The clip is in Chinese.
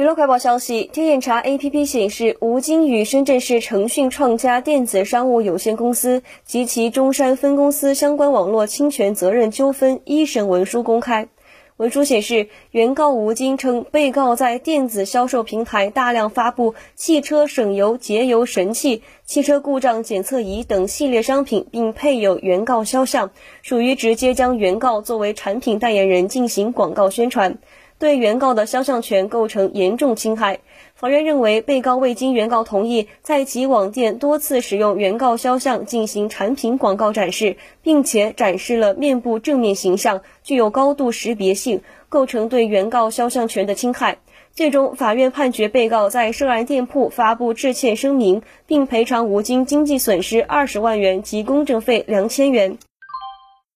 娱乐快报消息，天眼查 APP 显示，吴京与深圳市腾讯创佳电子商务有限公司及其中山分公司相关网络侵权责任纠纷一审文书公开。文书显示，原告吴京称，被告在电子销售平台大量发布汽车省油节油神器、汽车故障检测仪等系列商品，并配有原告肖像，属于直接将原告作为产品代言人进行广告宣传。对原告的肖像权构成严重侵害。法院认为，被告未经原告同意，在其网店多次使用原告肖像进行产品广告展示，并且展示了面部正面形象，具有高度识别性，构成对原告肖像权的侵害。最终，法院判决被告在涉案店铺发布致歉声明，并赔偿吴京经济损失二十万元及公证费两千元。